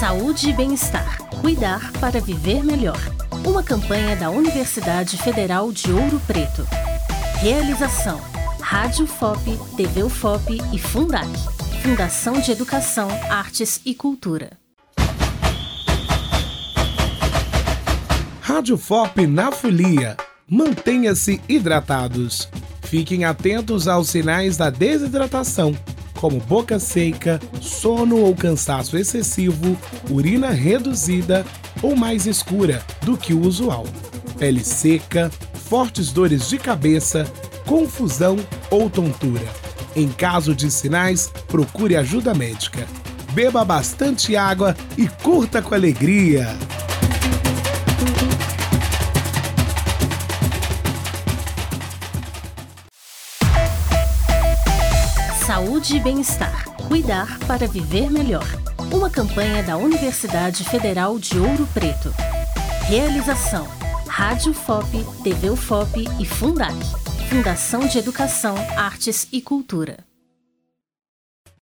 Saúde e bem-estar. Cuidar para viver melhor. Uma campanha da Universidade Federal de Ouro Preto. Realização: Rádio FOP, TV UFOP e Fundac. Fundação de Educação, Artes e Cultura. Rádio FOP na Folia. Mantenha-se hidratados. Fiquem atentos aos sinais da desidratação, como boca seca, sono ou cansaço excessivo, urina reduzida ou mais escura do que o usual, pele seca, fortes dores de cabeça, confusão ou tontura. Em caso de sinais, procure ajuda médica. Beba bastante água e curta com alegria. Saúde e bem-estar. Cuidar para viver melhor. Uma campanha da Universidade Federal de Ouro Preto. Realização: Rádio FOP, TV UFOP e Fundac. Fundação de Educação, Artes e Cultura.